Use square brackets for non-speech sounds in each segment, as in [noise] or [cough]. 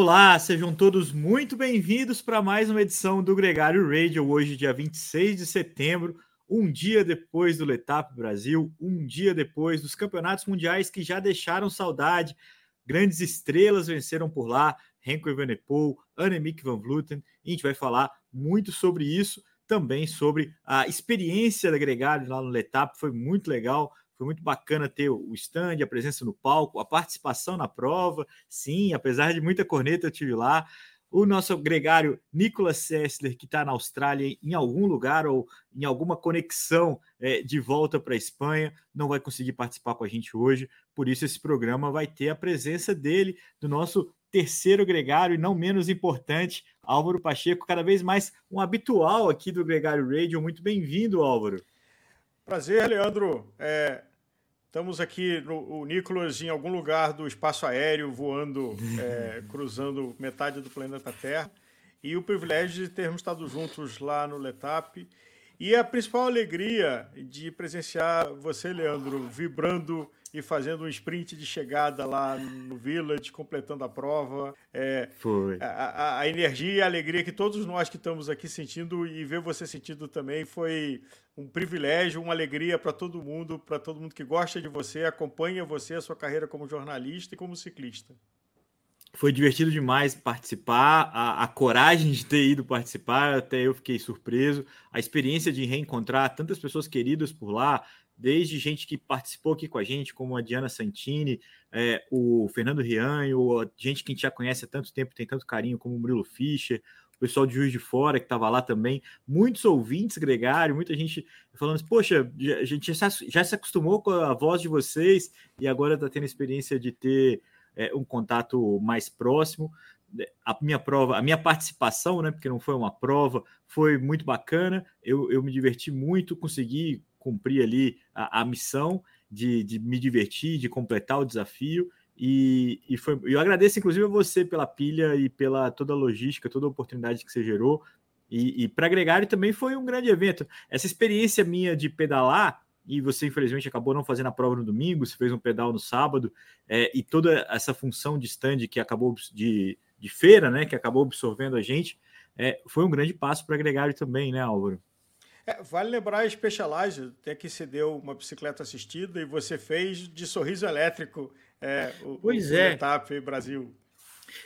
Olá, sejam todos muito bem-vindos para mais uma edição do Gregário Radio, hoje, dia 26 de setembro, um dia depois do Letap Brasil, um dia depois dos campeonatos mundiais que já deixaram saudade. Grandes estrelas venceram por lá, Renko Evenepoel, Annemiek van Vleuten, e a gente vai falar muito sobre isso, também sobre a experiência da Gregário lá no Letap, foi muito legal, foi muito bacana ter o stand, a presença no palco, a participação na prova. Sim, apesar de muita corneta, eu tive lá. O nosso gregário Nicolas Sessler, que está na Austrália, em algum lugar ou em alguma conexão é, de volta para a Espanha, não vai conseguir participar com a gente hoje. Por isso, esse programa vai ter a presença dele, do nosso terceiro gregário e não menos importante, Álvaro Pacheco, cada vez mais um habitual aqui do Gregário Radio. Muito bem-vindo, Álvaro. Prazer, Leandro. É, estamos aqui no o Nicolas em algum lugar do espaço aéreo, voando, [laughs] é, cruzando metade do planeta Terra. E o privilégio de termos estado juntos lá no Letap. E a principal alegria de presenciar você, Leandro, vibrando e fazendo um sprint de chegada lá no Village, completando a prova. É, Foi. A, a, energia e a alegria que todos nós que estamos aqui sentindo e ver você sentindo também foi um privilégio, uma alegria para todo mundo, para todo mundo que gosta de você, acompanha você, a sua carreira como jornalista e como ciclista. Foi divertido demais participar, a, a, coragem de ter ido participar, até eu fiquei surpreso. A experiência de reencontrar tantas pessoas queridas por lá, desde gente que participou aqui com a gente, como a Diana Santini, é, o Fernando Rianho, gente que a gente já conhece há tanto tempo, tem tanto carinho, como o Murilo Fischer, o pessoal de Juiz de Fora que estava lá também, muitos ouvintes gregário, muita gente falando assim, poxa, a gente já, se acostumou com a voz de vocês e agora está tendo a experiência de ter é, um contato mais próximo. A minha prova, a minha participação, né, porque não foi uma prova, foi muito bacana. Eu, eu me diverti muito, consegui cumprir ali a, a missão de, de, me divertir, de completar o desafio. E, e foi, eu agradeço, inclusive, a você pela pilha e pela toda a logística, toda a oportunidade que você gerou. E, e para Gregário também foi um grande evento. Essa experiência minha de pedalar, e você infelizmente acabou não fazendo a prova no domingo, você fez um pedal no sábado, é, e toda essa função de stand que acabou de, de feira, né, que acabou absorvendo a gente, é, foi um grande passo para Gregário também, né, Álvaro? É, vale lembrar a Specialized, até que você deu uma bicicleta assistida e você fez de sorriso elétrico é, o, pois o é. Etap Brasil.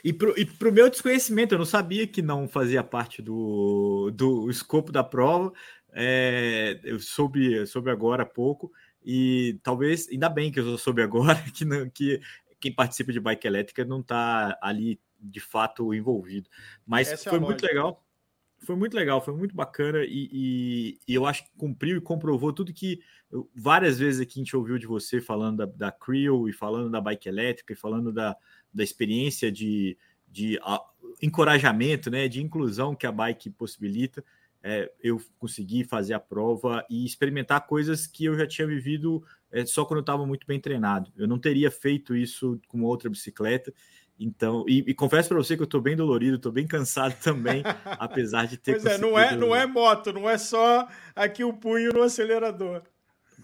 E para o meu desconhecimento, eu não sabia que não fazia parte do, do escopo da prova. É, eu soube, soube agora há pouco, e talvez, ainda bem que eu soube agora, [laughs] que, não, que quem participa de bike elétrica não está ali de fato envolvido. Mas Essa é foi é muito legal foi muito legal, foi muito bacana e, e, e, eu acho que cumpriu e comprovou tudo que eu, várias vezes aqui a gente ouviu de você falando da, da Creel e falando da bike elétrica e falando da, da experiência de, de a, encorajamento, né, de inclusão que a bike possibilita. É, eu consegui fazer a prova e experimentar coisas que eu já tinha vivido é, só quando eu estava muito bem treinado. Eu não teria feito isso com outra bicicleta então, e, e confesso para você que eu estou bem dolorido, estou bem cansado também, [laughs] apesar de ter. Pois é, não é, não é moto, não é só aqui o punho no acelerador.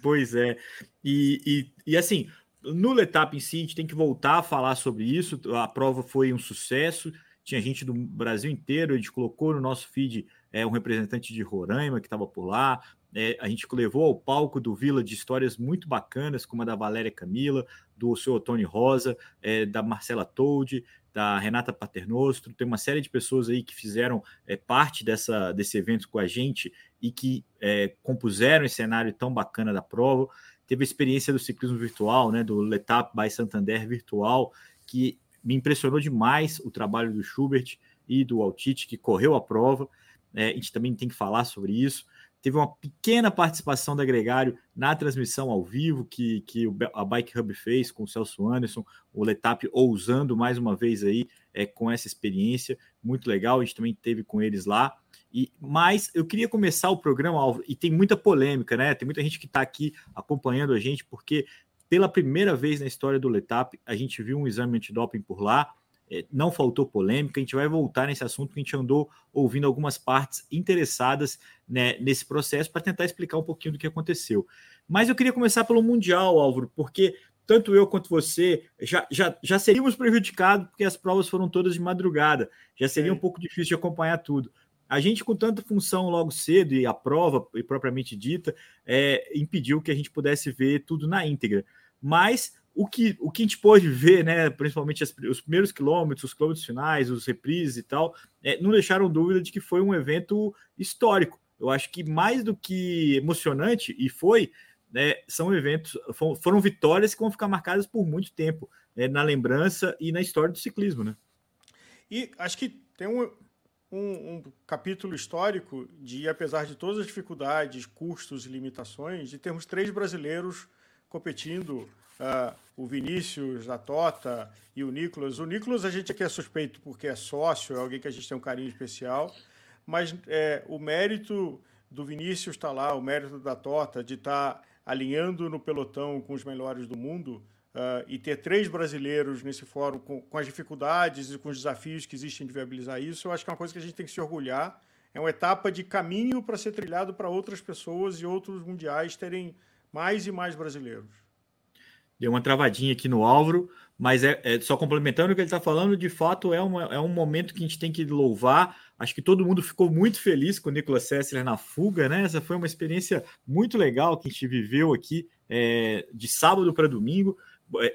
Pois é, e, e, e assim, no Letap em si, a gente tem que voltar a falar sobre isso. A prova foi um sucesso, tinha gente do Brasil inteiro, a gente colocou no nosso feed é, um representante de Roraima que estava por lá, é, a gente levou ao palco do Vila de histórias muito bacanas, como a da Valéria Camila, do seu Tony Rosa, é, da Marcela Toldi, da Renata Paternostro. Tem uma série de pessoas aí que fizeram é, parte dessa, desse evento com a gente e que é, compuseram esse cenário tão bacana da prova. Teve a experiência do ciclismo virtual, né, do Letap by Santander virtual, que me impressionou demais o trabalho do Schubert e do Altite, que correu a prova. É, a gente também tem que falar sobre isso teve uma pequena participação da Gregário na transmissão ao vivo que, que a Bike Hub fez com o Celso Anderson, o Letap ousando mais uma vez aí é, com essa experiência, muito legal, a gente também teve com eles lá. E, mas eu queria começar o programa, e tem muita polêmica, né? Tem muita gente que está aqui acompanhando a gente, porque pela primeira vez na história do Letap, a gente viu um exame antidoping por lá, não faltou polêmica, a gente vai voltar nesse assunto que a gente andou ouvindo algumas partes interessadas né, nesse processo para tentar explicar um pouquinho do que aconteceu. Mas eu queria começar pelo Mundial, Álvaro, porque tanto eu quanto você já, já, já seríamos prejudicados porque as provas foram todas de madrugada. Já seria Sim. um pouco difícil de acompanhar tudo. A gente, com tanta função logo cedo e a prova e propriamente dita, é, impediu que a gente pudesse ver tudo na íntegra. Mas o que, o que a gente pôde ver, né, principalmente as, os primeiros quilômetros, os quilômetros finais, os reprises e tal, é, não deixaram dúvida de que foi um evento histórico. Eu acho que mais do que emocionante, e foi, né, são eventos, foram, vitórias que vão ficar marcadas por muito tempo né, na lembrança e na história do ciclismo. Né? E acho que tem um, um, um, capítulo histórico de, apesar de todas as dificuldades, custos e limitações, de termos três brasileiros competindo, uh, o Vinícius, a Tota e o Nicolas. O Nicolas a gente aqui é suspeito porque é sócio, é alguém que a gente tem um carinho especial, mas é, o mérito do Vinícius está lá, o mérito da Tota de estar tá alinhando no pelotão com os melhores do mundo uh, e ter três brasileiros nesse fórum com, com, as dificuldades e com os desafios que existem de viabilizar isso, eu acho que é uma coisa que a gente tem que se orgulhar. É uma etapa de caminho para ser trilhado para outras pessoas e outros mundiais terem mais e mais brasileiros. Deu uma travadinha aqui no Álvaro, mas é, é só complementando o que ele está falando, de fato é, uma, é um momento que a gente tem que louvar Acho que todo mundo ficou muito feliz com o Nicolas Sessler na fuga, né? Essa foi uma experiência muito legal que a gente viveu aqui é, de sábado para domingo.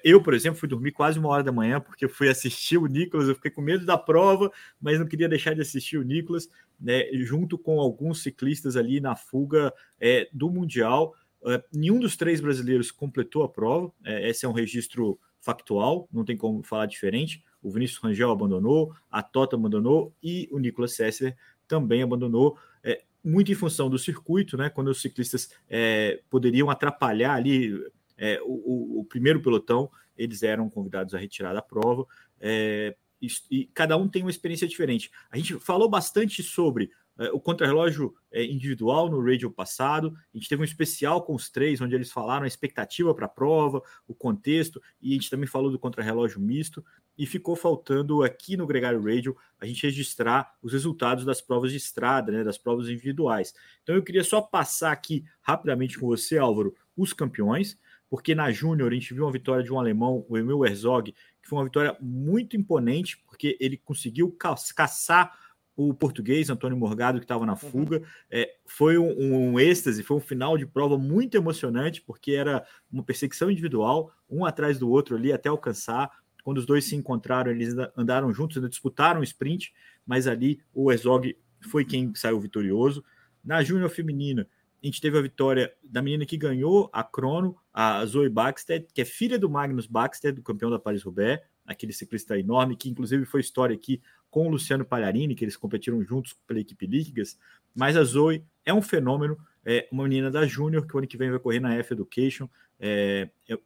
Eu, por exemplo, fui dormir quase uma hora da manhã porque fui assistir o Nicolas. Eu fiquei com medo da prova, mas não queria deixar de assistir o Nicolas, né? Junto com alguns ciclistas ali na fuga é, do Mundial. É, nenhum dos três brasileiros completou a prova. É, esse é um registro factual, não tem como falar diferente o Vinícius Rangel abandonou, a Tota abandonou e o Nicolas Sessler também abandonou, é, muito em função do circuito, né? Quando os ciclistas é, poderiam atrapalhar ali é, o, o, primeiro pelotão, eles eram convidados a retirar da prova. E, e, cada um tem uma experiência diferente. A gente falou bastante sobre o contrarrelógio é, individual no radio passado. A gente teve um especial com os três, onde eles falaram a expectativa para a prova, o contexto, e a gente também falou do contrarrelógio misto e ficou faltando aqui no Gregário Radio a gente registrar os resultados das provas de estrada, né, das provas individuais. Então eu queria só passar aqui rapidamente com você, Álvaro, os campeões, porque na Júnior a gente viu uma vitória de um alemão, o Emil Herzog, que foi uma vitória muito imponente, porque ele conseguiu caçar o português Antônio Morgado, que estava na uhum. fuga. Uhum. É, foi um, um, êxtase, foi um final de prova muito emocionante, porque era uma perseguição individual, um atrás do outro ali até alcançar. Quando os dois se encontraram, eles andaram juntos, ainda disputaram o sprint, mas ali o Herzog foi quem saiu vitorioso. Na Júnior Feminina, a gente teve a vitória da menina que ganhou a crono, a Zoe Baxter, que é filha do Magnus Baxter, do campeão da Paris-Roubaix, aquele ciclista enorme, que inclusive foi história aqui com o Luciano Palharini, que eles competiram juntos pela equipe Ligas. Mas a Zoe é um fenômeno, é uma menina da Júnior, que o ano que vem vai correr na F Education. É, é,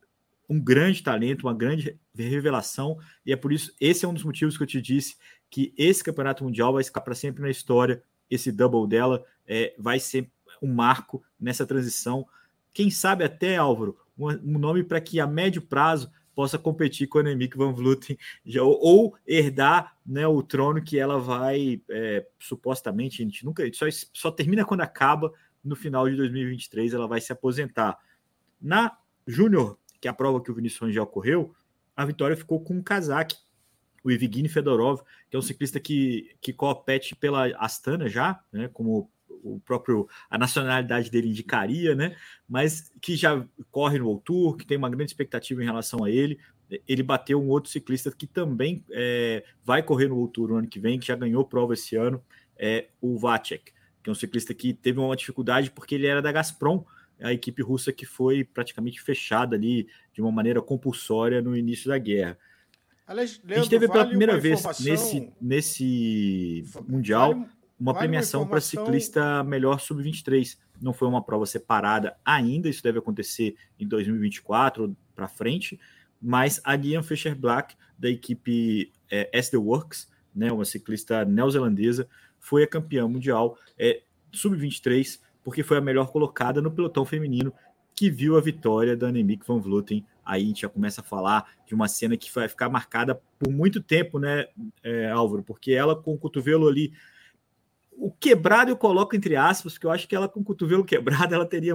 um grande talento, uma grande revelação, e é por isso, esse é um dos motivos que eu te disse que esse campeonato mundial vai ficar para sempre na história. Esse double dela é, vai ser um marco nessa transição. Quem sabe até, Álvaro, um, nome para que a médio prazo possa competir com a Annemiek van Vleuten já, ou, herdar né, o trono que ela vai é, supostamente, a gente nunca só, só termina quando acaba no final de 2023 ela vai se aposentar. Na Júnior que é a prova que o Vinícius Rangel correu, a vitória ficou com o Kazakh, o Evgeny Fedorov, que é um ciclista que, que compete pela Astana já, né, como o próprio a nacionalidade dele indicaria, né? Mas que já corre no World Tour, que tem uma grande expectativa em relação a ele. Ele bateu um outro ciclista que também é, vai correr no World Tour no ano que vem, que já ganhou prova esse ano, é o Vacek, que é um ciclista que teve uma dificuldade porque ele era da Gazprom, a equipe russa que foi praticamente fechada ali de uma maneira compulsória no início da guerra. Aliás, Leandro, a gente teve pela primeira vez nesse, nesse Mundial vale, uma vale premiação para ciclista melhor sub-23. Não foi uma prova separada ainda, isso deve acontecer em 2024 para frente, mas a Liam Fischer Black, da equipe é, SD Works, né, uma ciclista neozelandesa, foi a campeã mundial é, sub-23 porque foi a melhor colocada no pelotão feminino que viu a vitória da Annemiek van Vleuten. Aí a gente já começa a falar de uma cena que vai ficar marcada por muito tempo, né, é, Álvaro? Porque ela com o cotovelo ali o quebrado eu coloco entre aspas, porque eu acho que ela com o cotovelo quebrado ela teria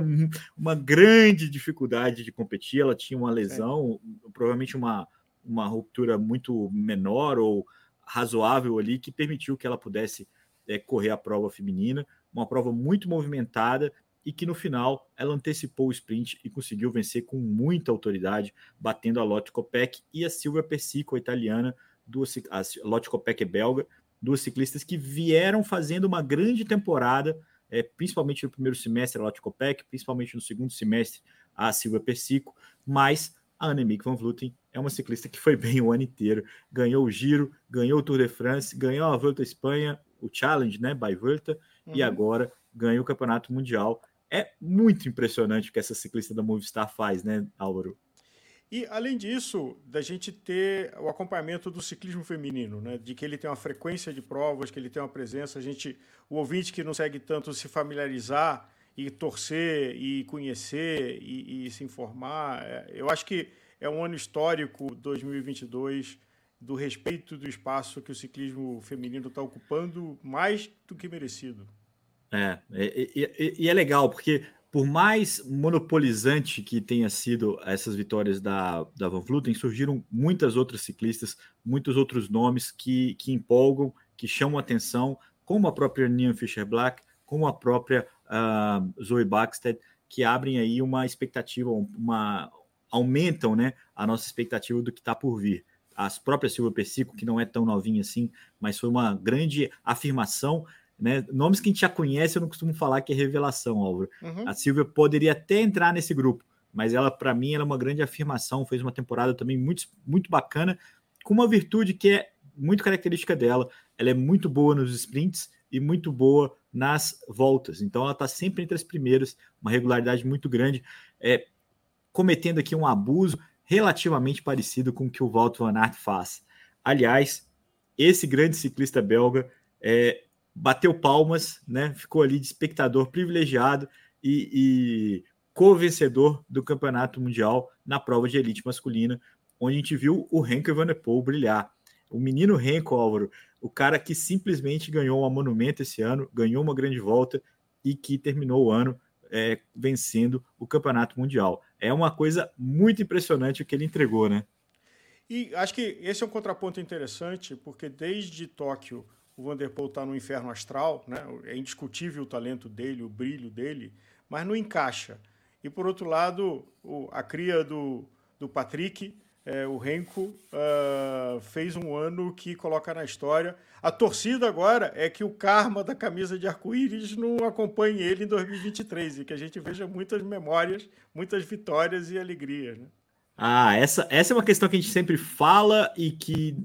uma grande dificuldade de competir. Ela tinha uma lesão, é. provavelmente uma, uma ruptura muito menor ou razoável ali, que permitiu que ela pudesse é, correr a prova feminina. Uma prova muito movimentada e que no final ela antecipou o sprint e conseguiu vencer com muita autoridade, batendo a Lotte Kopeck e a Silvia Persico, a italiana, duas, a Lotte Kopeck é belga, duas ciclistas que vieram fazendo uma grande temporada, é, principalmente no primeiro semestre a Lotte Kopeck, principalmente no segundo semestre a Silvia Persico, mas a Annemiek van Vleuten é uma ciclista que foi bem o ano inteiro, ganhou o Giro, ganhou o Tour de France, ganhou a Volta à Espanha, o Challenge, né, by Volta, uhum. e agora ganhou o Campeonato Mundial é muito impressionante o que essa ciclista da Movistar faz, né, Álvaro? E além disso, da gente ter o acompanhamento do ciclismo feminino, né? De que ele tem uma frequência de provas, que ele tem uma presença, a gente, o ouvinte que não segue tanto se familiarizar e torcer e conhecer e, e se informar, é, eu acho que é um ano histórico 2022 do respeito do espaço que o ciclismo feminino está ocupando mais do que merecido. É, e, e, e, é legal, porque por mais monopolizante que tenha sido essas vitórias da, da Van Vluten, surgiram muitas outras ciclistas, muitos outros nomes que, que empolgam, que chamam atenção, como a própria Nian Fischer-Black, como a própria uh, Zoe Baxter, que abrem aí uma expectativa, uma aumentam né, a nossa expectativa do que está por vir. As próprias Silva Persico, que não é tão novinha assim, mas foi uma grande afirmação né? Nomes que a gente já conhece, eu não costumo falar que é revelação, Álvaro. Uhum. A Silvia poderia até entrar nesse grupo, mas ela, para mim, ela é uma grande afirmação. Fez uma temporada também muito, muito bacana, com uma virtude que é muito característica dela. Ela é muito boa nos sprints e muito boa nas voltas. Então, ela está sempre entre as primeiras, uma regularidade muito grande, é, cometendo aqui um abuso relativamente parecido com o que o Walter Van Aert faz. Aliás, esse grande ciclista belga é, bateu palmas, né? Ficou ali de espectador privilegiado e, e co-vencedor do campeonato mundial na prova de elite masculina, onde a gente viu o Henko Evenepoel brilhar. O menino Henko, Álvaro, o cara que simplesmente ganhou uma monumento esse ano, ganhou uma grande volta e que terminou o ano é, vencendo o campeonato mundial. É uma coisa muito impressionante o que ele entregou, né? E acho que esse é um contraponto interessante, porque desde Tóquio o Vanderpool está no inferno astral, né? é indiscutível o talento dele, o brilho dele, mas não encaixa. E por outro lado, o, a cria do, do Patrick, é, o Renko, uh, fez um ano que coloca na história. A torcida agora é que o karma da camisa de arco-íris não acompanhe ele em 2023 e que a gente veja muitas memórias, muitas vitórias e alegrias. Né? Ah, essa, essa é uma questão que a gente sempre fala e que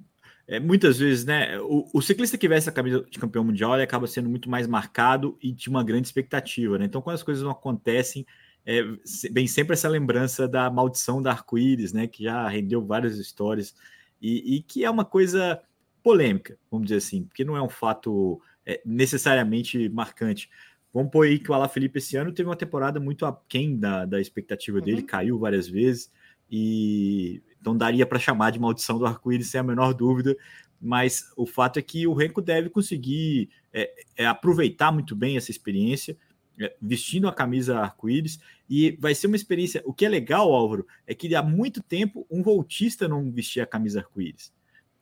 é, muitas vezes, né? O, o, ciclista que veste a camisa de campeão mundial ele acaba sendo muito mais marcado e de uma grande expectativa, né? Então, quando as coisas não acontecem, é, vem sempre essa lembrança da maldição da arco-íris, né? Que já rendeu várias histórias e, e, que é uma coisa polêmica, vamos dizer assim, porque não é um fato é, necessariamente marcante. Vamos pôr aí que o Ala Felipe esse ano teve uma temporada muito aquém da, da expectativa dele, uhum. caiu várias vezes e então daria para chamar de maldição do arco-íris sem a menor dúvida, mas o fato é que o Renko deve conseguir é, é, aproveitar muito bem essa experiência, é, vestindo a camisa arco-íris, e vai ser uma experiência. O que é legal, Álvaro, é que há muito tempo um voltista não vestia a camisa arco-íris.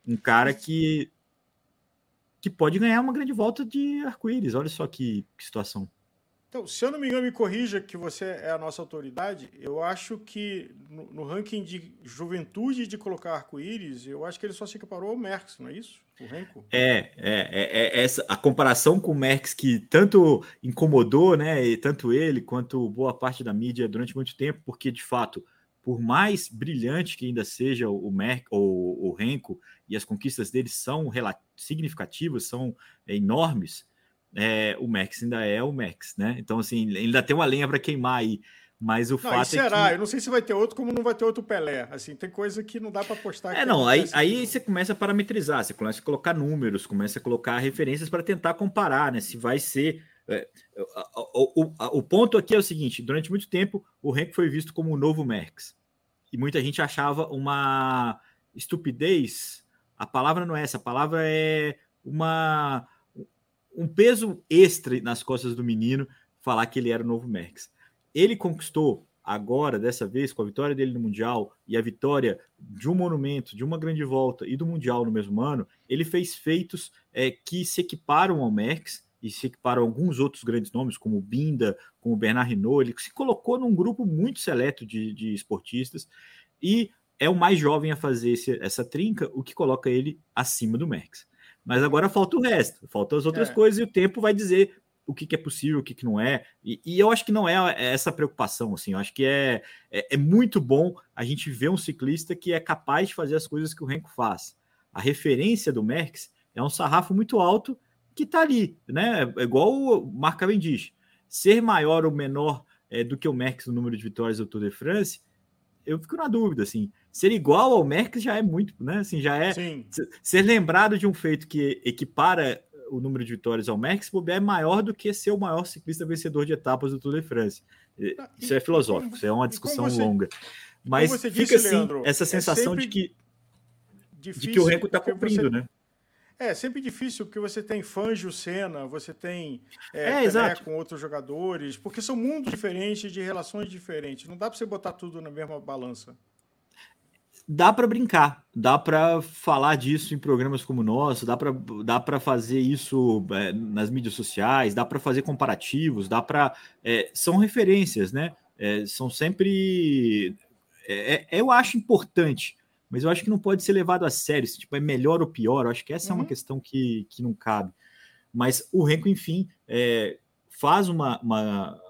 Um cara que, que pode ganhar uma grande volta de arco-íris. Olha só que, que situação. Então, se eu não me engano, me corrija que você é a nossa autoridade. Eu acho que no, no ranking de juventude de colocar arco-íris, eu acho que ele só se equiparou ao Merckx, não é isso? O Renko? É, é, é, é, essa a comparação com o Merckx que tanto incomodou, né, e tanto ele quanto boa parte da mídia durante muito tempo, porque de fato, por mais brilhante que ainda seja o Merck ou o Renko e as conquistas dele são significativas, são enormes é, o Max ainda é o Max, né? Então, assim, ainda tem uma lenha para queimar aí. Mas o não, fato será? é que... Eu não sei se vai ter outro, como não vai ter outro Pelé. Assim, tem coisa que não dá para postar. É, não. Aí, aí você começa a parametrizar, você começa a colocar números, começa a colocar referências para tentar comparar, né? Se vai ser. É, o, o, o, ponto aqui é o seguinte: durante muito tempo, o Henk foi visto como o novo Max. E muita gente achava uma estupidez. A palavra não é essa, a palavra é uma um peso extra nas costas do menino falar que ele era o novo Merckx. Ele conquistou agora, dessa vez, com a vitória dele no Mundial e a vitória de um monumento, de uma grande volta e do Mundial no mesmo ano, ele fez feitos é, que se equiparam ao Merckx e se equiparam a alguns outros grandes nomes, como Binda, como Bernard Hinault, ele se colocou num grupo muito seleto de, de esportistas e é o mais jovem a fazer esse, essa trinca, o que coloca ele acima do Merckx. Mas agora falta o resto, faltam as outras é. coisas e o tempo vai dizer o que, que é possível, o que, que não é. E, e, eu acho que não é, é essa preocupação, assim. Eu acho que é, é, é, muito bom a gente ver um ciclista que é capaz de fazer as coisas que o Renko faz. A referência do Merckx é um sarrafo muito alto que está ali, né? É igual o Mark Cavendish. Ser maior ou menor é, do que o Merckx no número de vitórias do Tour de France, eu fico na dúvida, assim. Ser igual ao Merckx já é muito, né? Assim, já é Sim. ser lembrado de um feito que equipara o número de vitórias ao Max é maior do que ser o maior ciclista vencedor de etapas do Tour de France. Ah, isso é filosófico, isso é uma discussão você, longa. Mas fica disse, assim Leandro, essa é sensação é de que de que o Renko está cumprindo, você... né? É sempre difícil porque você tem Fangio Senna, você tem é, é com outros jogadores, porque são mundos diferentes de relações diferentes. Não dá para você botar tudo na mesma balança dá para brincar, dá para falar disso em programas como o nosso, dá para dá para fazer isso é, nas mídias sociais, dá para fazer comparativos, dá para é, são referências, né? É, são sempre é, é, eu acho importante, mas eu acho que não pode ser levado a sério, se tipo é melhor ou pior. Eu acho que essa uhum. é uma uhum. questão que, que não cabe. Mas o Renko, enfim, é, faz uma, uma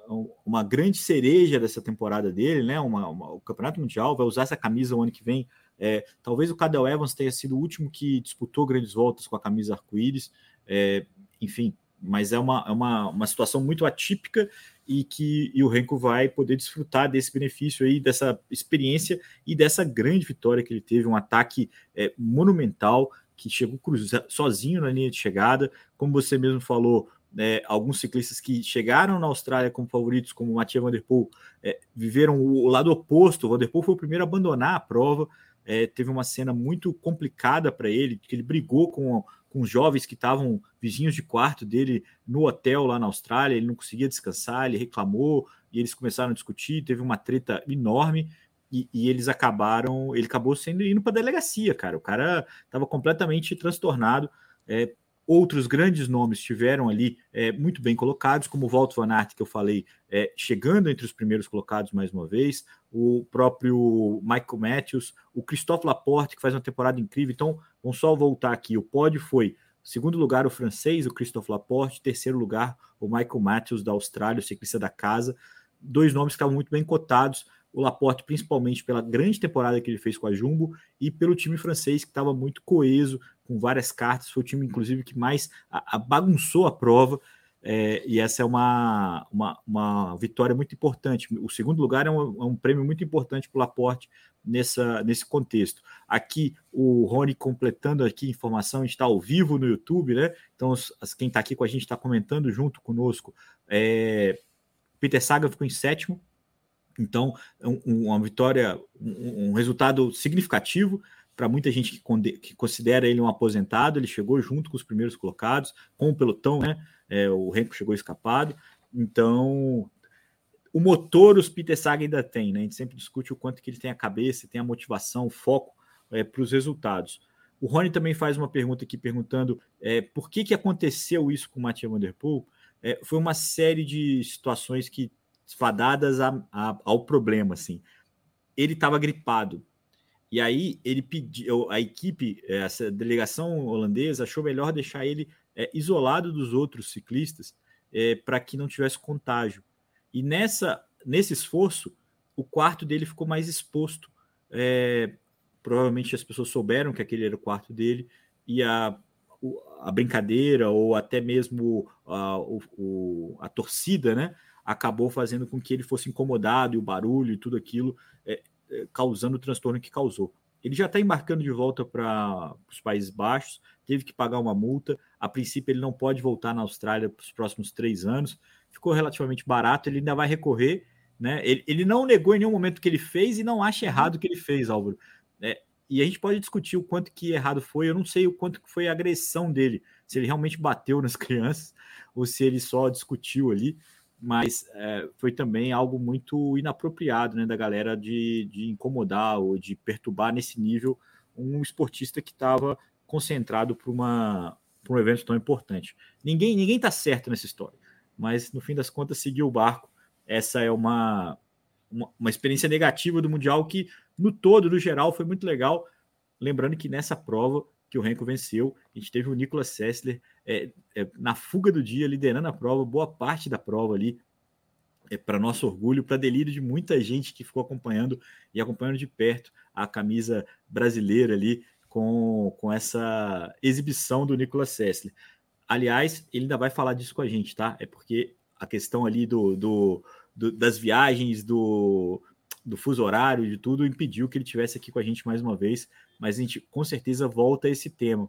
uma grande cereja dessa temporada dele, né? Uma, uma, o Campeonato Mundial vai usar essa camisa o ano que vem. É, talvez o Cadel Evans tenha sido o último que disputou grandes voltas com a camisa arco-íris, é, enfim, mas é uma, é uma, uma situação muito atípica e que e o Renko vai poder desfrutar desse benefício aí, dessa experiência e dessa grande vitória que ele teve, um ataque é, monumental que chegou cruza, sozinho na linha de chegada, como você mesmo falou, é, alguns ciclistas que chegaram na Austrália como favoritos, como Mathieu Van Der Poel, é, viveram o, lado oposto. O Van Der Poel foi o primeiro a abandonar a prova. É, teve uma cena muito complicada para ele, que ele brigou com, com jovens que estavam vizinhos de quarto dele no hotel lá na Austrália. Ele não conseguia descansar, ele reclamou e eles começaram a discutir. Teve uma treta enorme. E, e, eles acabaram, ele acabou sendo indo para delegacia, cara. O cara estava completamente transtornado. É, Outros grandes nomes estiveram ali é, muito bem colocados, como o Walt Van Aert, que eu falei, é, chegando entre os primeiros colocados mais uma vez, o próprio Michael Matthews, o Christophe Laporte, que faz uma temporada incrível. Então, vamos só voltar aqui. O pódio foi segundo lugar o francês, o Christophe Laporte, terceiro lugar o Michael Matthews da Austrália, o ciclista da casa. Dois nomes que estavam muito bem cotados o Laporte, principalmente pela grande temporada que ele fez com a Jumbo e pelo time francês, que estava muito coeso, com várias cartas. Foi o time, inclusive, que mais a, a bagunçou a prova. É, e essa é uma, uma, uma, vitória muito importante. O segundo lugar é um, é um prêmio muito importante para o Laporte nessa, nesse contexto. Aqui, o Rony completando aqui informação, a gente está ao vivo no YouTube, né? Então, as, quem está aqui com a gente está comentando junto conosco. É, Peter Saga ficou em sétimo, então, um, uma vitória, um, resultado significativo para muita gente que, que, considera ele um aposentado. Ele chegou junto com os primeiros colocados, com o pelotão, né? É, o Renko chegou escapado. Então, o motor os Peter Saga ainda tem, né? A gente sempre discute o quanto que ele tem a cabeça, tem a motivação, o foco é, para os resultados. O Rony também faz uma pergunta aqui perguntando é, por que, que aconteceu isso com o Mathieu Van Der Poel. É, foi uma série de situações que fadadas a, a, ao problema, assim. Ele estava gripado. E aí ele pediu, a equipe, essa delegação holandesa achou melhor deixar ele é, isolado dos outros ciclistas é, para que não tivesse contágio. E nessa, nesse esforço, o quarto dele ficou mais exposto. É, provavelmente as pessoas souberam que aquele era o quarto dele e a, a brincadeira ou até mesmo a, o, a torcida, né? acabou fazendo com que ele fosse incomodado e o barulho e tudo aquilo causando o transtorno que causou. Ele já está embarcando de volta para os Países Baixos, teve que pagar uma multa. A princípio, ele não pode voltar na Austrália para os próximos três anos. Ficou relativamente barato, ele ainda vai recorrer. Né? Ele, ele não negou em nenhum momento que ele fez e não acha errado o que ele fez, Álvaro. É, e a gente pode discutir o quanto que errado foi. Eu não sei o quanto que foi a agressão dele se ele realmente bateu nas [laughs] crianças ou se ele só discutiu ali, mas é, foi também algo muito inapropriado né, da galera de, de incomodar ou de perturbar nesse nível um esportista que estava concentrado para um evento tão importante. Ninguém ninguém está certo nessa história, mas no fim das contas seguiu o barco. Essa é uma, uma, uma experiência negativa do Mundial que, no todo, no geral, foi muito legal. Lembrando que nessa prova que o Renko venceu, a gente teve o Nicolas Sessler é, é, na fuga do dia, liderando a prova, boa parte da prova ali, é, para nosso orgulho, para delírio de muita gente que ficou acompanhando e acompanhando de perto a camisa brasileira ali com, com essa exibição do Nicolas Sessler. Aliás, ele ainda vai falar disso com a gente, tá? É porque a questão ali do, do, do das viagens, do, do fuso horário, de tudo, impediu que ele tivesse aqui com a gente mais uma vez, mas a gente com certeza volta a esse tema.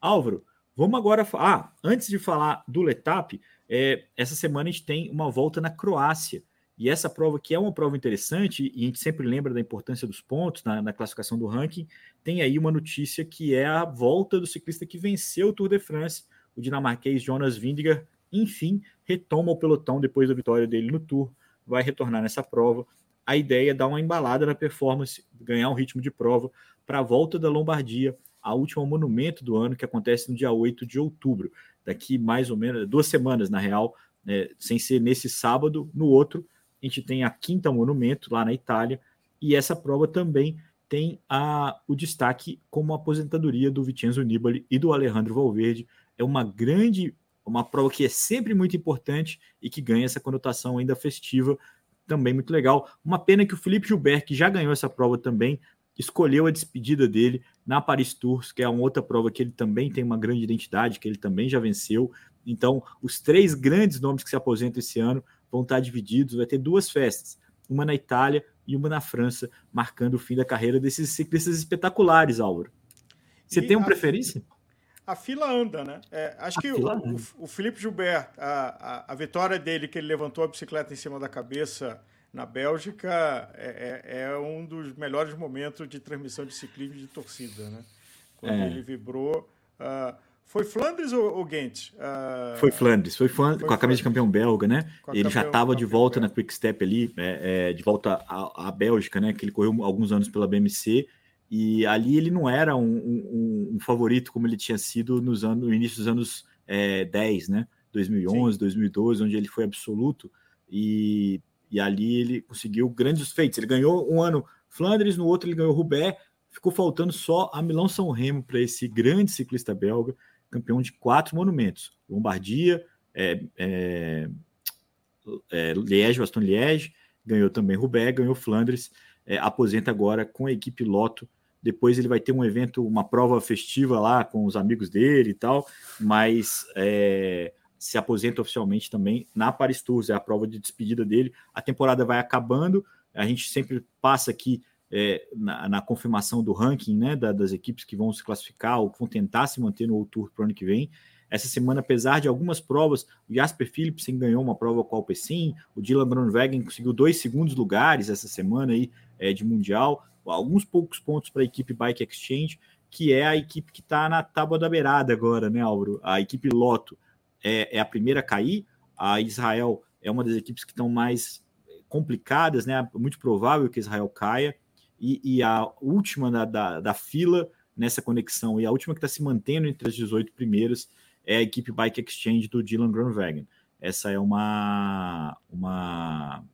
Álvaro, vamos agora. Ah, antes de falar do Letap, é, essa semana a gente tem uma volta na Croácia. E essa prova, que é uma prova interessante, e a gente sempre lembra da importância dos pontos na, na, classificação do ranking, tem aí uma notícia que é a volta do ciclista que venceu o Tour de France, o dinamarquês Jonas Vingegaard, enfim, retoma o pelotão depois da vitória dele no Tour, vai retornar nessa prova a ideia é dar uma embalada na performance, ganhar um ritmo de prova para a volta da Lombardia, a última monumento do ano, que acontece no dia 8 de outubro. Daqui mais ou menos duas semanas, na real, né, sem ser nesse sábado, no outro, a gente tem a quinta monumento lá na Itália, e essa prova também tem a, o destaque como aposentadoria do Vincenzo Nibali e do Alejandro Valverde. É uma grande, uma prova que é sempre muito importante e que ganha essa conotação ainda festiva também muito legal. Uma pena que o Felipe Gilbert, que já ganhou essa prova também, escolheu a despedida dele na Paris Tours, que é uma outra prova que ele também tem uma grande identidade, que ele também já venceu. Então, os três grandes nomes que se aposentam esse ano vão estar divididos, vai ter duas festas, uma na Itália e uma na França, marcando o fim da carreira desses ciclistas espetaculares, Álvaro. Você e tem um preferência? A fila anda, né? É, acho a que o, o, o, Felipe Gilbert, a, a, a, vitória dele, que ele levantou a bicicleta em cima da cabeça na Bélgica, é, é, é um dos melhores momentos de transmissão de ciclismo de torcida, né? Quando é. ele vibrou. Uh, foi Flandres ou, ou Ghent? Uh, foi Flandres, foi, Flandres, foi com a camisa de campeão belga, né? Ele já estava de volta belga. na Quick Step ali, é, é, de volta à, à Bélgica, né? Que ele correu alguns anos pela BMC e ali ele não era um, um, um favorito como ele tinha sido nos anos, no início dos anos é, 10, né? 2011, Sim. 2012, onde ele foi absoluto. E, e ali ele conseguiu grandes feitos. Ele ganhou um ano Flandres, no outro ele ganhou Roubaix. Ficou faltando só a Milão-São Remo para esse grande ciclista belga, campeão de quatro monumentos: Lombardia, é, é, é, Liège, Baston Liège, ganhou também Roubaix, ganhou Flandres. É, aposenta agora com a equipe Loto depois ele vai ter um evento, uma prova festiva lá com os amigos dele e tal, mas é, se aposenta oficialmente também na Paris Tours, é a prova de despedida dele. A temporada vai acabando, a gente sempre passa aqui é, na, na, confirmação do ranking né, da, das equipes que vão se classificar ou que vão tentar se manter no Tour para o ano que vem. Essa semana, apesar de algumas provas, o Jasper Philipsen ganhou uma prova com o Alpecin, o Dylan Groenewegen conseguiu dois segundos lugares essa semana aí é, de Mundial alguns poucos pontos para a equipe Bike Exchange, que é a equipe que está na tábua da beirada agora, né, Álvaro? A equipe Loto é, é, a primeira a cair, a Israel é uma das equipes que estão mais complicadas, né? Muito provável que Israel caia, e, e a última da, da, da, fila nessa conexão, e a última que está se mantendo entre as 18 primeiras, é a equipe Bike Exchange do Dylan Groenewegen. Essa é uma, uma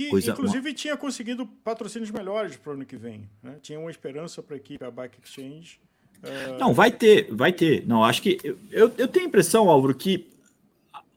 que, Coisa, inclusive, uma... tinha conseguido patrocínios melhores para o ano que vem. Né? Tinha uma esperança para a equipe, a Bike Exchange. Uh... Não, vai ter, vai ter. Não, acho que. Eu, eu tenho a impressão, Álvaro, que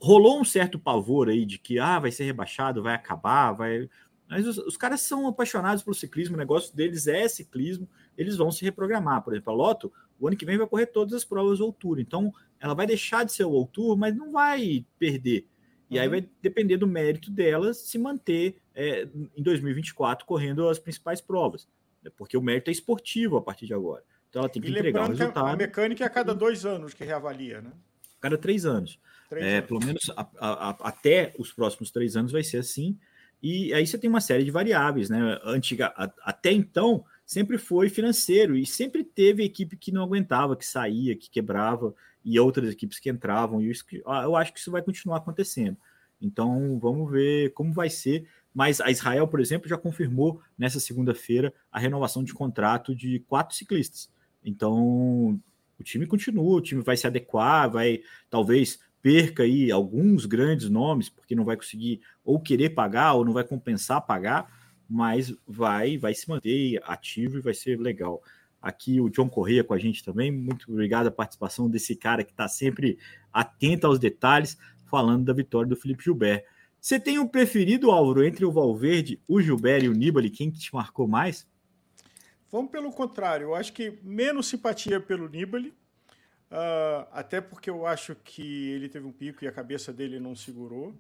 rolou um certo pavor aí de que ah, vai ser rebaixado, vai acabar, vai. Mas os, os caras são apaixonados pelo ciclismo, o negócio deles é ciclismo, eles vão se reprogramar. Por exemplo, a Loto, o ano que vem vai correr todas as provas do Tour. Então, ela vai deixar de ser o Tour, mas não vai perder. E aí uhum. vai depender do mérito delas se manter é, em 2024 correndo as principais provas, né? porque o mérito é esportivo a partir de agora. Então ela tem que e entregar o resultado. A mecânica é a cada dois anos que reavalia, né? Cada três anos. Três é, anos. Pelo menos a, a, a, até os próximos três anos vai ser assim. E aí você tem uma série de variáveis, né? Antiga, até então, sempre foi financeiro e sempre teve equipe que não aguentava, que saía, que quebrava e outras equipes que entravam. E isso, ah, eu acho que isso vai continuar acontecendo. Então vamos ver como vai ser. Mas a Israel, por exemplo, já confirmou nessa segunda-feira a renovação de contrato de quatro ciclistas. Então o time continua, o time vai se adequar, vai talvez perca aí alguns grandes nomes, porque não vai conseguir ou querer pagar ou não vai compensar pagar, mas vai vai se manter ativo e vai ser legal. Aqui o John Correia com a gente também. Muito obrigado a participação desse cara que está sempre atento aos detalhes, falando da vitória do Felipe Gilbert. Você tem um preferido, Álvaro, entre o Valverde, o Gilbert e o Nibali? Quem que te marcou mais? Vamos pelo contrário. Eu acho que menos simpatia pelo Nibali, Uh, até porque eu acho que ele teve um pico e a cabeça dele não segurou.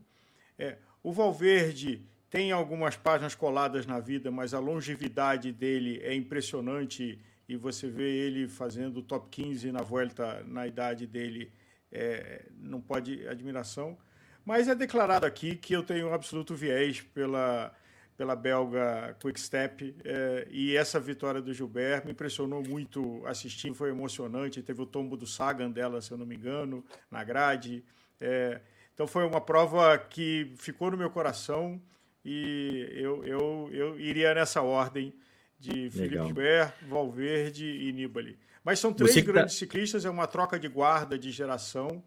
É, o Valverde tem algumas páginas coladas na vida, mas a longevidade dele é impressionante e você vê ele fazendo top 15 na volta na idade dele, é, não pode admiração. Mas é declarado aqui que eu tenho um absoluto viés pela pela belga Quickstep. É, e essa vitória do Gilbert me impressionou muito assistindo, foi emocionante. Teve o tombo do Sagan dela, se eu não me engano, na grade. É, então foi uma prova que ficou no meu coração e eu, eu, eu iria nessa ordem de Felipe Gilbert, Valverde e Nibali. Mas são três tá grandes tá... ciclistas, é uma troca de guarda de geração.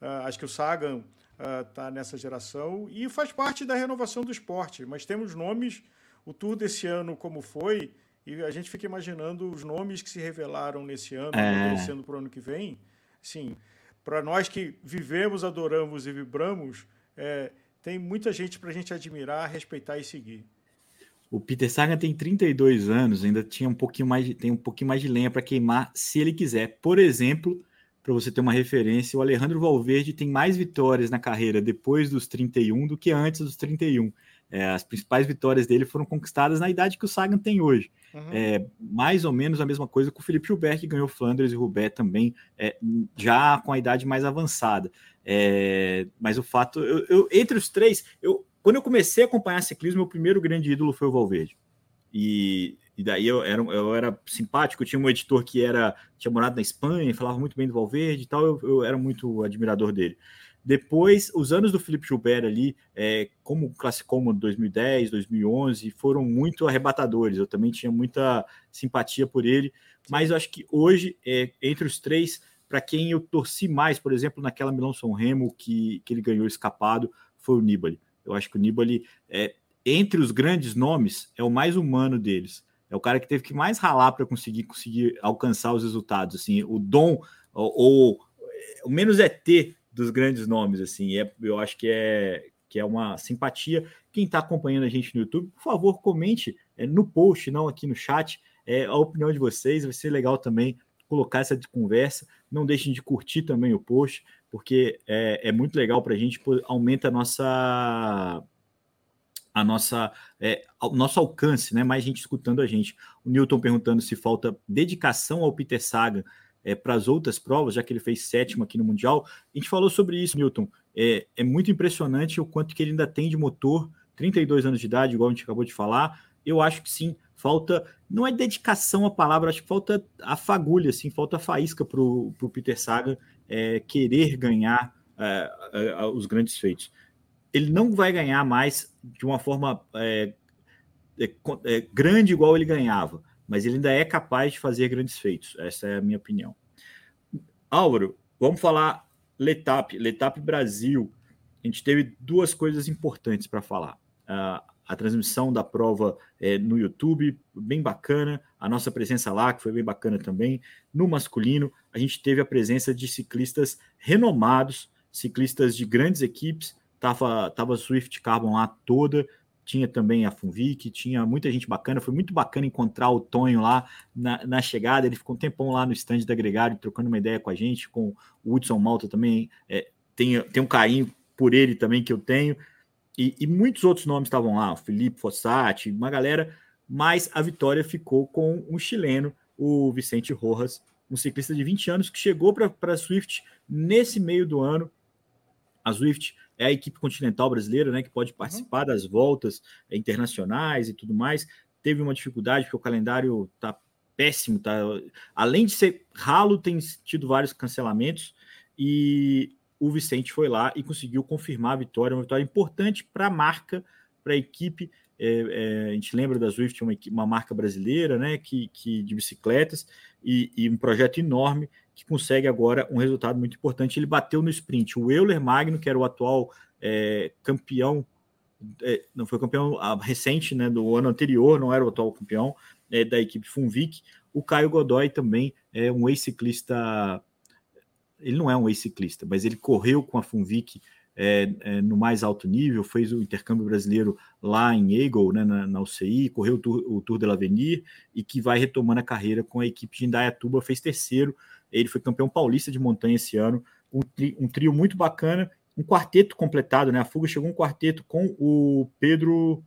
Uh, acho que o Sagan está ah, uh, nessa geração e faz parte da renovação do esporte. Mas temos nomes, o Tour desse ano como foi, e a gente fica imaginando os nomes que se revelaram nesse ano, é... sendo para o ano que vem. Sim, para nós que vivemos, adoramos e vibramos, é, tem muita gente para a gente admirar, respeitar e seguir. O Peter Sagan tem 32 anos, ainda tinha um pouquinho mais, tem um pouquinho mais de lenha para queimar se ele quiser. Por exemplo, para você ter uma referência, o Alejandro Valverde tem mais vitórias na carreira depois dos 31 do que antes dos 31. É, as principais vitórias dele foram conquistadas na idade que o Sagan tem hoje. Uhum. É, mais ou menos a mesma coisa com o Felipe Gilbert, que ganhou Flandres e Roubaix também, é, já com a idade mais avançada. É, mas o fato, eu, eu, entre os três, eu, quando eu comecei a acompanhar ciclismo, meu primeiro grande ídolo foi o Valverde. E e daí eu era, eu era simpático, eu tinha um editor que era tinha morado na Espanha, falava muito bem do Valverde e tal, eu, eu era muito admirador dele. Depois, os anos do Felipe Gilbert ali, é, como classicou 2010, 2011, foram muito arrebatadores. Eu também tinha muita simpatia por ele, mas eu acho que hoje, é, entre os três, para quem eu torci mais, por exemplo, naquela Milão São Remo que, que ele ganhou escapado, foi o Nibali. Eu acho que o Nibali, é, entre os grandes nomes, é o mais humano deles. É o cara que teve que mais ralar para conseguir conseguir alcançar os resultados, assim, o dom ou, o menos é ter dos grandes nomes, assim, é, eu acho que é que é uma simpatia. Quem está acompanhando a gente no YouTube, por favor, comente é, no post, não aqui no chat, é, a opinião de vocês, vai ser legal também colocar essa conversa. Não deixem de curtir também o post, porque é, é muito legal para a gente, aumenta a nossa a nossa, é, nosso alcance, né? Mais gente escutando a gente. O Newton perguntando se falta dedicação ao Peter Saga é, para as outras provas, já que ele fez sétimo aqui no Mundial. A gente falou sobre isso, Newton. É, é muito impressionante o quanto que ele ainda tem de motor, 32 anos de idade, igual a gente acabou de falar. Eu acho que sim, falta, não é dedicação a palavra, acho que falta a fagulha, assim, falta a faísca para o Peter Saga é, querer ganhar é, é, os grandes feitos ele não vai ganhar mais de uma forma é, é, é, grande igual ele ganhava, mas ele ainda é capaz de fazer grandes feitos. Essa é a minha opinião. Álvaro, vamos falar Letap, Letap Brasil. A gente teve duas coisas importantes para falar. Uh, a transmissão da prova é, no YouTube, bem bacana. A nossa presença lá, que foi bem bacana também. No masculino, a gente teve a presença de ciclistas renomados, ciclistas de grandes equipes, Tava, tava Swift Carbon lá toda, tinha também a Funvic, tinha muita gente bacana. Foi muito bacana encontrar o Tonho lá na, na chegada. Ele ficou um tempão lá no stand da Gregário, trocando uma ideia com a gente, com o Hudson Malta também. É, tem, tem um carinho por ele também que eu tenho. E, e muitos outros nomes estavam lá, o Felipe Fossati, uma galera. Mas a vitória ficou com um chileno, o Vicente Rojas, um ciclista de 20 anos que chegou para a Swift nesse meio do ano. A Swift é a equipe continental brasileira, né, que pode uhum. participar uhum. das voltas internacionais e tudo mais. teve uma dificuldade, porque o calendário está péssimo, tá? Além de ser ralo, tem tido vários cancelamentos e o Vicente foi lá e conseguiu confirmar a vitória, uma vitória importante para a marca, para a equipe. É, é, a gente lembra da Swift, uma, uma marca brasileira, né, que, que de bicicletas e, e, um projeto enorme que consegue agora um resultado muito importante. Ele bateu no sprint. O Euler Magno, que era o atual é, campeão, é, não foi campeão recente, né, do ano anterior, não era o atual campeão é, da equipe Funvic. O Caio Godoy também é um ex-ciclista. Ele não é um ex-ciclista, mas ele correu com a Funvic é, é, no mais alto nível, fez o intercâmbio brasileiro lá em Eagle, né, na, na UCI, correu o Tour, o Tour de l'Avenir e que vai retomando a carreira com a equipe de Indaiatuba, fez terceiro. Ele foi campeão paulista de montanha esse ano, um, tri, um trio muito bacana, um quarteto completado, né? A fuga chegou um quarteto com o Pedro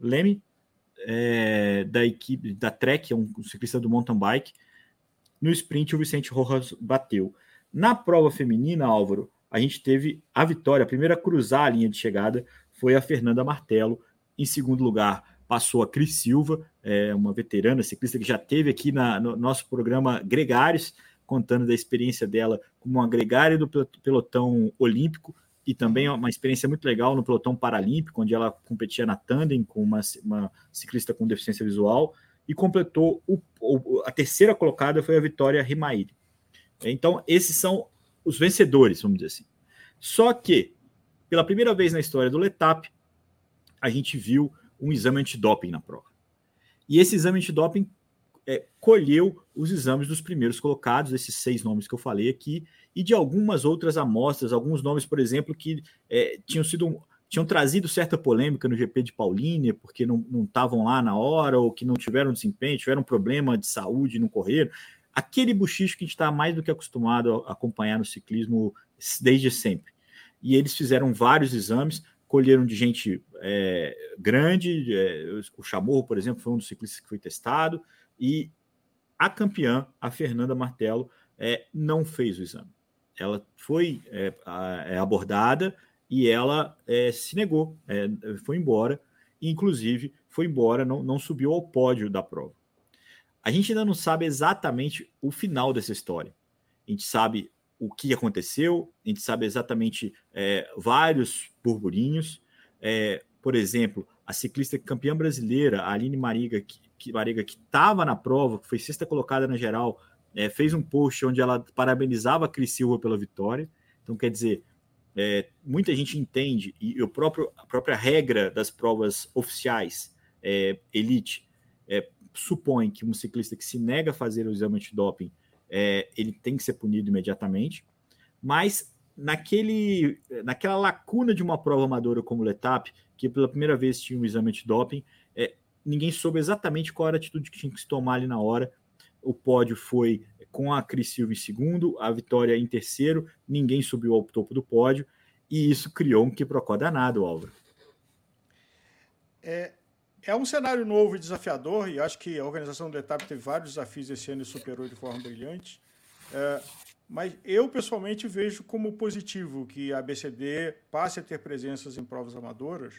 Leme, é, da equipe da Trek, é um ciclista do mountain bike. No sprint, o Vicente Rojas bateu. Na prova feminina, Álvaro, a gente teve a vitória. A primeira a cruzar a linha de chegada foi a Fernanda Martelo. Em segundo lugar, passou a Cris Silva, é, uma veterana ciclista que já teve aqui na, no nosso programa Gregários, contando da experiência dela como uma gregária do pelotão olímpico e também uma experiência muito legal no pelotão paralímpico, onde ela competia na tandem com uma, uma ciclista com deficiência visual e completou o, o, a terceira colocada foi a Vitória Rimaíri. Então, esses são os vencedores, vamos dizer assim. Só que, pela primeira vez na história do Letap, a gente viu um exame antidoping na prova. E esse exame antidoping é, colheu os exames dos primeiros colocados, esses seis nomes que eu falei aqui, e de algumas outras amostras, alguns nomes, por exemplo, que é, tinham sido tinham trazido certa polêmica no GP de Paulínia, porque não estavam lá na hora, ou que não tiveram desempenho, tiveram problema de saúde não correram. Aquele buchicho que a gente está mais do que acostumado a acompanhar no ciclismo desde sempre. E eles fizeram vários exames, colheram de gente é, grande, é, o Chamorro, por exemplo, foi um dos ciclistas que foi testado, e a campeã, a Fernanda Martelo, é, não fez o exame. Ela foi é, é abordada e ela é, se negou, foi embora, inclusive foi embora, não, não subiu ao pódio da prova. A gente ainda não sabe exatamente o final dessa história. A gente sabe o que aconteceu, a gente sabe exatamente é, vários burburinhos. É, por exemplo, a ciclista campeã brasileira, a Aline Mariga, que, que estava na prova, que foi sexta colocada na geral, é, fez um post onde ela parabenizava a Cris Silva pela vitória. Então, quer dizer, é, muita gente entende, e o próprio, a própria regra das provas oficiais, é, elite, é, supõe que um ciclista que se nega a fazer o exame antidoping, é, ele tem que ser punido imediatamente, mas naquele, naquela lacuna de uma prova amadora como o Letap, que pela primeira vez tinha um exame antidoping, é, ninguém soube exatamente qual era a atitude que tinha que se tomar ali na hora. O pódio foi com a Cris Silva em segundo, a vitória em terceiro, ninguém subiu ao topo do pódio, e isso criou um quiprocó danado, Álvaro. É, é um cenário novo e desafiador, e acho que a organização do Etap teve vários desafios esse ano e superou de forma brilhante. É, mas eu, pessoalmente, vejo como positivo que a ABCD passe a ter presenças em provas amadoras,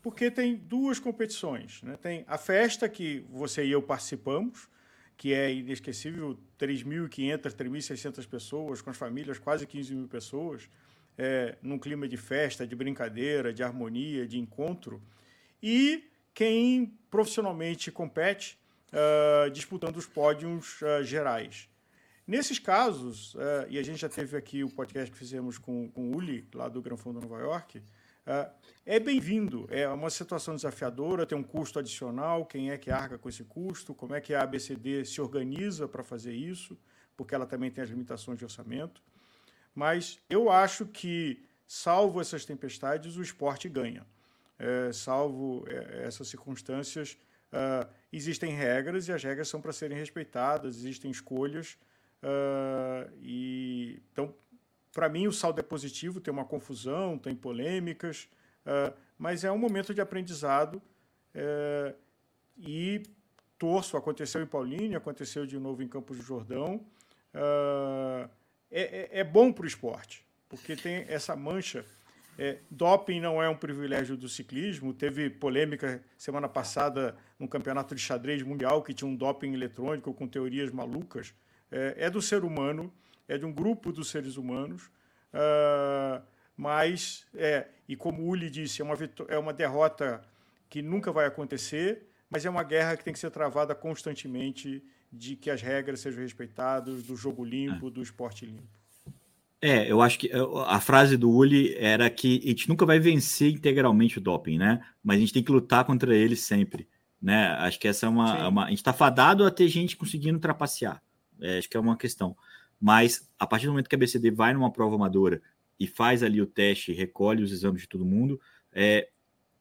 porque tem duas competições. Né? Tem a festa, que você e eu participamos, que é inesquecível, 3.500, 3.600 pessoas, com as famílias, quase 15 mil pessoas, é, num clima de festa, de brincadeira, de harmonia, de encontro. E quem profissionalmente compete uh, disputando os pódios uh, gerais. Nesses casos, uh, e a gente já teve aqui o podcast que fizemos com, com o Uli, lá do Gran Fundo Nova York, é bem-vindo. É uma situação desafiadora, tem um custo adicional, quem é que arca com esse custo, como é que a ABCD se organiza para fazer isso, porque ela também tem as limitações de orçamento. Mas eu acho que, salvo essas tempestades, o esporte ganha é, salvo é, essas circunstâncias, uh, existem regras e as regras são para serem respeitadas, existem escolhas. Uh, e então, para mim, o saldo é positivo, tem uma confusão, tem polêmicas, uh, mas é um momento de aprendizado uh, e torço. Aconteceu em Paulínia, aconteceu de novo em Campos do Jordão. É, é, é, bom para o esporte, porque tem essa mancha É, doping não é um privilégio do ciclismo. Teve polêmica semana passada no campeonato de xadrez mundial que tinha um doping eletrônico com teorias malucas. É, é do ser humano, é de um grupo dos seres humanos. Uh, mas, é, e como o Uli disse, é uma, é uma derrota que nunca vai acontecer, mas é uma guerra que tem que ser travada constantemente de que as regras sejam respeitadas, do jogo limpo, é. do esporte limpo. É, eu acho que a frase do Uli era que a gente nunca vai vencer integralmente o doping, né? Mas a gente tem que lutar contra ele sempre, né? Acho que essa é uma. É uma a gente está fadado a ter gente conseguindo trapacear. É, acho que é uma questão. Mas a partir do momento que a BCD vai numa prova amadora e faz ali o teste, recolhe os exames de todo mundo, é,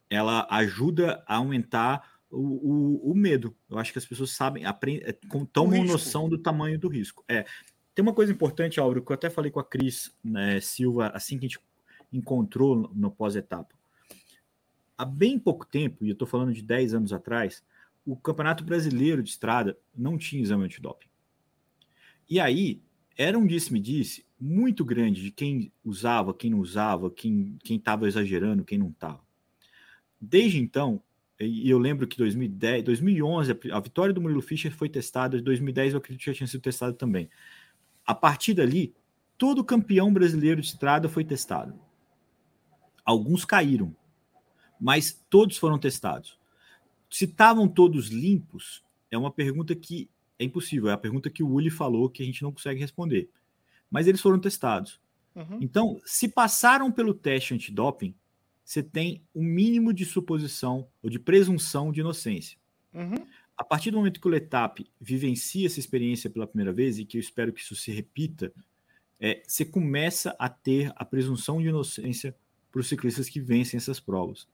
ela ajuda a aumentar o, o, o, medo. Eu acho que as pessoas sabem, aprendem, é, tomam noção do tamanho do risco. É, tem uma coisa importante, Álvaro, que eu até falei com a Cris né, Silva assim que a gente encontrou no pós-etapa. Há bem pouco tempo, e eu estou falando de 10 anos atrás, o Campeonato Brasileiro de Estrada não tinha exame antidoping. E aí, era um disse-me-disse muito grande de quem usava, quem não usava, quem estava exagerando, quem não estava. Desde então, e eu lembro que 2010, 2011, a vitória do Murilo Fischer foi testada, em 2010 eu acredito que já tinha sido testado também. A partir dali, todo campeão brasileiro de estrada foi testado. Alguns caíram, mas todos foram testados. Se estavam todos limpos, é uma pergunta que é impossível. É a pergunta que o Uli falou que a gente não consegue responder. Mas eles foram testados. Uhum. Então, se passaram pelo teste antidoping, você tem um mínimo de suposição ou de presunção de inocência. Uhum. A partir do momento que o Letap vivencia essa experiência pela primeira vez, e que eu espero que isso se repita, é, você começa a ter a presunção de inocência para os ciclistas que vencem essas provas.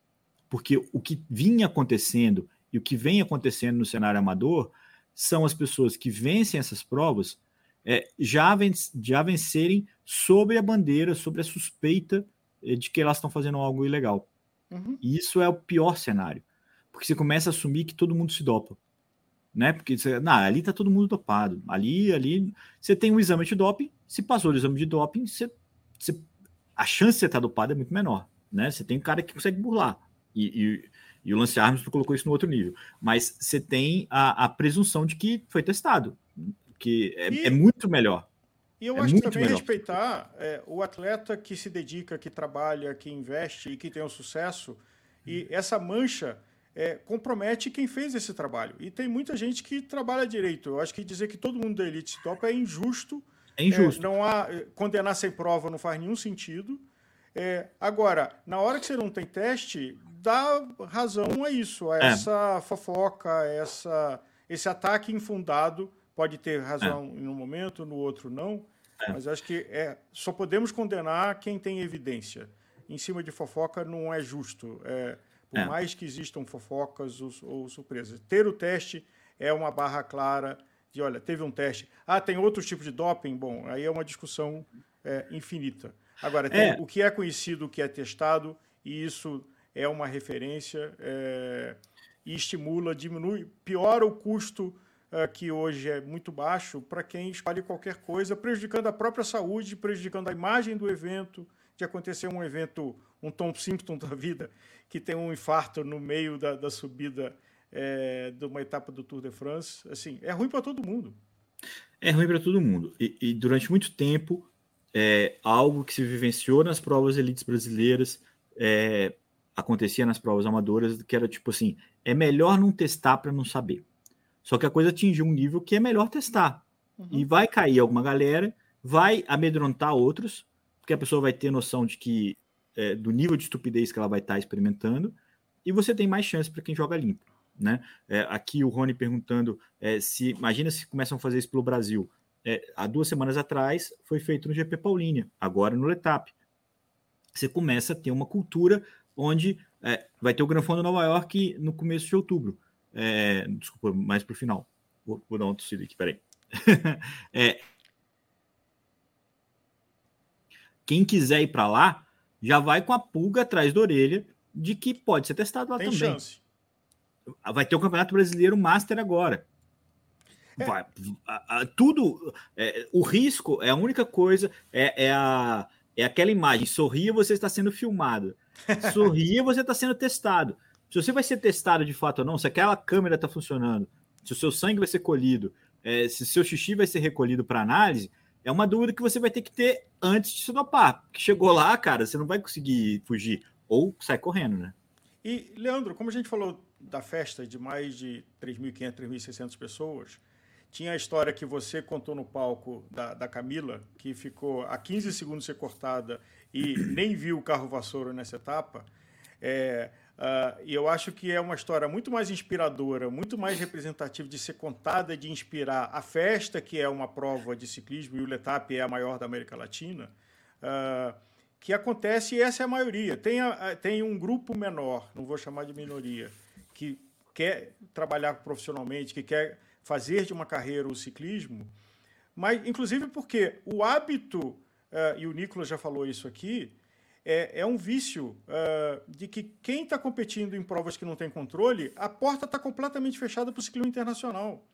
Porque o que vinha acontecendo e o que vem acontecendo no cenário amador são as pessoas que vencem essas provas é, já, ven já vencerem sobre a bandeira, sobre a suspeita é, de que elas estão fazendo algo ilegal. Uhum. E isso é o pior cenário, porque você começa a assumir que todo mundo se dopa né? Porque você, não, ali tá todo mundo dopado. Ali, ali, você tem um exame de doping, se passou do exame de doping, você, você, a chance de você estar tá dopado é muito menor, né? Você tem um cara que consegue burlar. E, e, e o Lance Armstrong colocou isso no outro nível. Mas você tem a, a presunção de que foi testado, que é, e, é muito melhor. E eu é acho que também melhor. respeitar é, o atleta que se dedica, que trabalha, que investe e que tem o um sucesso. E essa mancha é, compromete quem fez esse trabalho. E tem muita gente que trabalha direito. Eu acho que dizer que todo mundo da elite top é injusto. É injusto. É, não há é, condenar sem prova não faz nenhum sentido. É, agora, na hora que você não tem teste, dá razão a isso, a é. essa fofoca, a essa, esse ataque infundado. Pode ter razão é. em um momento, no outro não. Mas acho que é, só podemos condenar quem tem evidência. Em cima de fofoca não é justo. É, por é. mais que existam fofocas ou, ou, surpresas. Ter o teste é uma barra clara de, olha, teve um teste. Ah, tem outros tipos de doping? Bom, aí é uma discussão é, infinita. Agora, tem é. o que é conhecido, o que é testado, e isso é uma referência é, e estimula, diminui, piora o custo uh, que hoje é muito baixo para quem escolhe qualquer coisa, prejudicando a própria saúde, prejudicando a imagem do evento, de acontecer um evento, um Tom Simpson [laughs] da vida, que tem um infarto no meio da, da subida é, de uma etapa do Tour de France. Assim, é ruim para todo mundo. É ruim para todo mundo. E, e, durante muito tempo, é, algo que se vivenciou nas provas elites brasileiras é, acontecia nas provas amadoras, que era tipo assim: é melhor não testar para não saber. Só que a coisa atingiu um nível que é melhor testar. Uhum. E vai cair alguma galera, vai amedrontar outros, porque a pessoa vai ter noção de que é, do nível de estupidez que ela vai estar experimentando, e você tem mais chance para quem joga limpo. Né? É, aqui o Rony perguntando é, se imagina se começam a fazer isso pelo Brasil. É, há duas semanas atrás foi feito no GP Paulínia, agora no Letap. Você começa a ter uma cultura onde é, vai ter o Gran Fondo Nova York no começo de outubro. É, desculpa, mais para o final. Vou, vou, dar uma tossida aqui, peraí. [laughs] é, quem quiser ir para lá, já vai com a pulga atrás da orelha de que pode ser testado lá Tem também. Chance. Vai ter o Campeonato Brasileiro Master agora. É. Vai, a, a, tudo. É, o risco é a única coisa, é, é, a, É aquela imagem, sorria, você está sendo filmado. [laughs] Sorria, você está sendo testado. Se você vai ser testado de fato ou não, se aquela câmera está funcionando, se o seu sangue vai ser colhido, é, se o seu xixi vai ser recolhido para análise, é uma dúvida que você vai ter que ter antes de se dopar. Porque chegou lá, cara, você não vai conseguir fugir. Ou sai correndo, né? E, Leandro, como a gente falou da festa de mais de 3.500, 3.600 pessoas, tinha a história que você contou no palco da, da Camila, que ficou a 15 segundos ser cortada e nem viu o carro vassoura nessa etapa. É, uh, e eu acho que é uma história muito mais inspiradora, muito mais representativa de ser contada, de inspirar a festa, que é uma prova de ciclismo, e o Letap é a maior da América Latina, uh, que acontece, e essa é a maioria. Tem, a, tem um grupo menor, não vou chamar de minoria, que quer trabalhar profissionalmente, que quer fazer de uma carreira o ciclismo, mas inclusive porque o hábito, uh, e o Nicolas já falou isso aqui, é, é um vício uh, de que quem está competindo em provas que não tem controle, a porta está completamente fechada para o ciclismo internacional.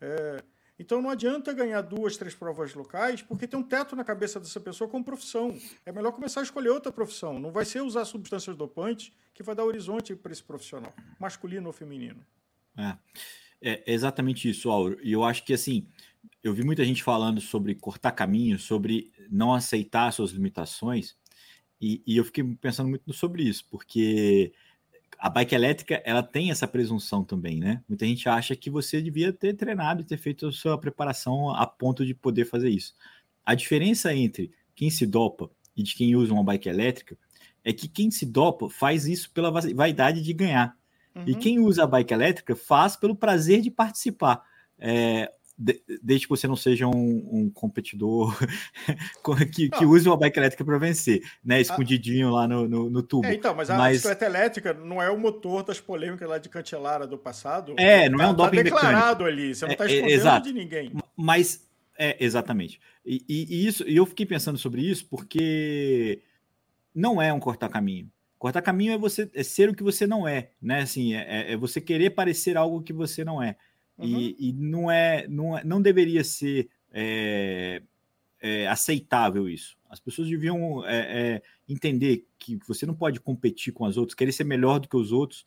É, então não adianta ganhar duas, três provas locais, porque tem um teto na cabeça dessa pessoa como profissão. É melhor começar a escolher outra profissão. Não vai ser usar substâncias dopantes que vai dar horizonte para esse profissional, masculino ou feminino. É. É exatamente isso, Auro. E eu acho que assim, eu vi muita gente falando sobre cortar caminho, sobre não aceitar suas limitações, e, e eu fiquei pensando muito sobre isso, porque a bike elétrica ela tem essa presunção também, né? Muita gente acha que você devia ter treinado e ter feito a sua preparação a ponto de poder fazer isso. A diferença entre quem se dopa e de quem usa uma bike elétrica é que quem se dopa faz isso pela vaidade de ganhar. Uhum. E quem usa a bike elétrica faz pelo prazer de participar. É, de, desde que você não seja um, um competidor [laughs] que, que, use uma bike elétrica para vencer, né? Escondidinho a... lá no, no, no, tubo. É, então, mas a mas... bicicleta elétrica não é o motor das polêmicas lá de Cantelara do passado. É, não tá, é um tá doping tá declarado mecânico. ali, você não está é, é, escondendo de ninguém. Mas, é, exatamente. E, e, e, isso, e eu fiquei pensando sobre isso porque não é um cortar caminho. Cortar caminho é você é ser o que você não é, né? Assim, é, é, é você querer parecer algo que você não é. Uhum. E, e, não é, não, é, não deveria ser é, é, aceitável isso. As pessoas deviam é, é, entender que você não pode competir com as outras, querer ser melhor do que os outros.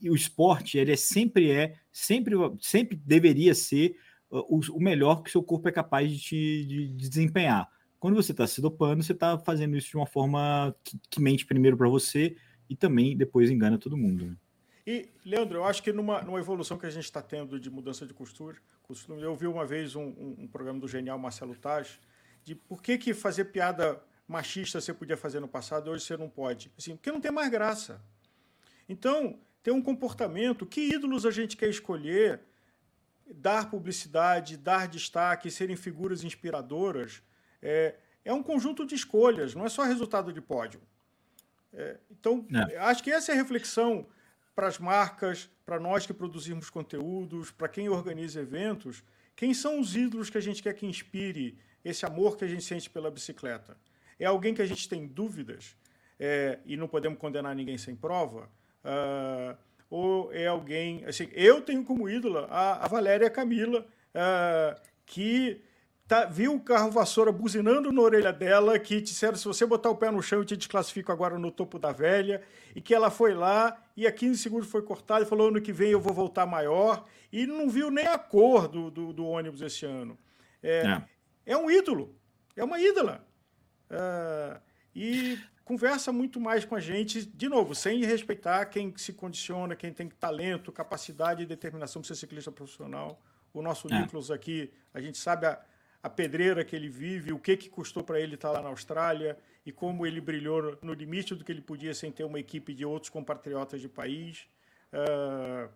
e o esporte, ele é sempre é, sempre, sempre deveria ser o, o melhor que seu corpo é capaz de, te, de, de desempenhar. Quando você está se dopando, você está fazendo isso de uma forma que, que mente primeiro para você e também depois engana todo mundo. Né? E, Leandro, eu acho que numa, numa evolução que a gente está tendo de mudança de costura, costume, eu vi uma vez um, um, um, programa do genial Marcelo Taj de por que, que fazer piada machista você podia fazer no passado hoje você não pode. Assim, porque não tem mais graça. Então, tem um comportamento, que ídolos a gente quer escolher, dar publicidade, dar destaque, serem figuras inspiradoras, é, é um conjunto de escolhas, não é só resultado de pódio. É, então, é. acho que essa é a reflexão para as marcas, para nós que produzimos conteúdos, para quem organiza eventos. Quem são os ídolos que a gente quer que inspire esse amor que a gente sente pela bicicleta? É alguém que a gente tem dúvidas é, e não podemos condenar ninguém sem prova? Uh, ou é alguém. Assim, eu tenho como ídola a, a Valéria Camila, uh, que tá, viu o carro vassoura buzinando na orelha dela, que disseram se você botar o pé no chão eu te desclassifico agora no topo da velha, e que ela foi lá e a 15 segundos foi cortada e falou ano que vem eu vou voltar maior, e não viu nem a cor do, do, do ônibus esse ano. É, é. é, um ídolo, é uma ídola. Uh, e conversa muito mais com a gente, de novo, sem respeitar quem se condiciona, quem tem talento, capacidade e determinação para ser ciclista profissional. O nosso é. Nicolas aqui, a gente sabe a, a pedreira que ele vive, o que, que custou para ele estar lá na Austrália e como ele brilhou no limite do que ele podia sem ter uma equipe de outros compatriotas de país. Uh,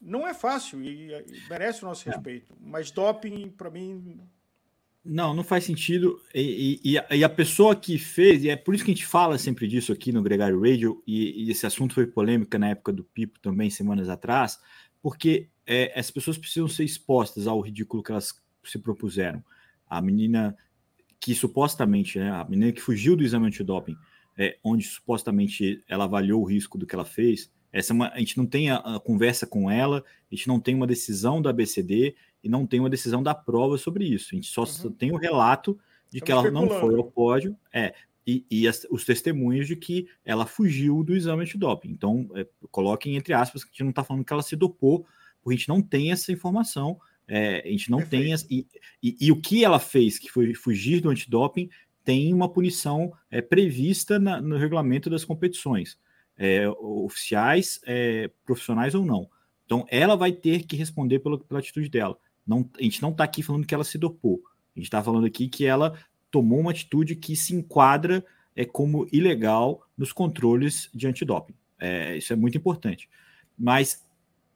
não é fácil e, e merece o nosso é. respeito, mas doping, para mim. Não, não faz sentido. E, e, e, a, pessoa que fez, e é por isso que a gente fala sempre disso aqui no Gregário Radio, e, esse assunto foi polêmica na época do Pipo também, semanas atrás, porque é, as pessoas precisam ser expostas ao ridículo que elas se propuseram. A menina que supostamente, né, a menina que fugiu do exame antidoping, é, onde supostamente ela avaliou o risco do que ela fez, essa é uma, a gente não tem a, a, conversa com ela, a gente não tem uma decisão da ABCD e não tem uma decisão da prova sobre isso. A gente só uhum. tem o relato de que ela não foi ao pódio. É, e, e as, os testemunhos de que ela fugiu do exame antidoping. Então, é, coloquem entre aspas que a gente não está falando que ela se dopou, porque a gente não tem essa informação, é, a gente não Perfeito. tem. Essa, e, e, e, o que ela fez, que foi fugir do antidoping, tem uma punição é, prevista na, no regulamento das competições, é, oficiais, é, profissionais ou não. Então, ela vai ter que responder pela, pela atitude dela. Não, a gente não está aqui falando que ela se dopou. A gente está falando aqui que ela tomou uma atitude que se enquadra é, como ilegal nos controles de antidoping. É, isso é muito importante. Mas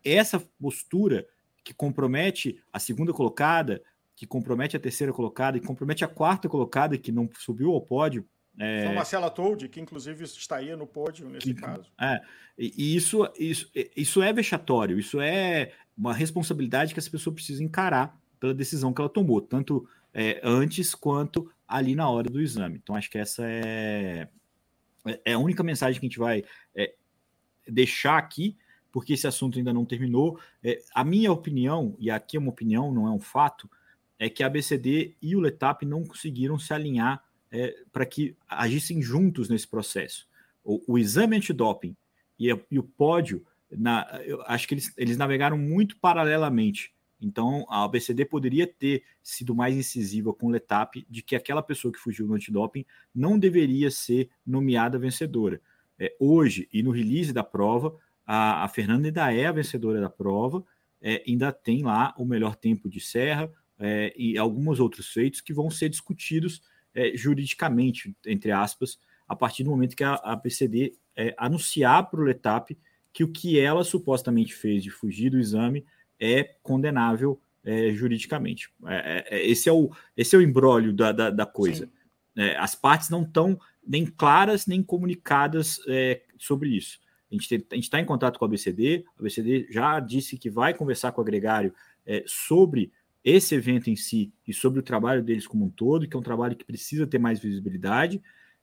essa postura que compromete a segunda colocada, que compromete a terceira colocada e compromete a quarta colocada, que não subiu ao pódio. É... Foi Marcela Told, que inclusive estaria no pódio nesse que, caso. É, e isso, isso, isso é vexatório, isso é uma responsabilidade que essa pessoa precisa encarar pela decisão que ela tomou, tanto é, antes quanto ali na hora do exame. Então, acho que essa é, é a única mensagem que a gente vai é, deixar aqui, porque esse assunto ainda não terminou. É, a minha opinião, e aqui é uma opinião, não é um fato, é que a ABCD e o Letap não conseguiram se alinhar é, para que agissem juntos nesse processo. O, o exame antidoping e, e o pódio, na, eu acho que eles, eles navegaram muito paralelamente. Então, a ABCD poderia ter sido mais incisiva com o Letap de que aquela pessoa que fugiu do antidoping não deveria ser nomeada vencedora. É, hoje, e no release da prova, a, a Fernanda ainda é a vencedora da prova, é, ainda tem lá o melhor tempo de serra é, e alguns outros feitos que vão ser discutidos é, juridicamente, entre aspas, a partir do momento que a, a ABCD é, anunciar para o Letap que o que ela supostamente fez de fugir do exame é condenável é, juridicamente. É, esse, é o, esse é o embrólio da, da, da coisa. As partes não estão nem claras nem comunicadas sobre isso. A gente está em contato com a BCD, a BCD já disse que vai conversar com o agregário sobre esse evento em si e sobre o trabalho deles como um todo, que é um trabalho que precisa ter mais visibilidade,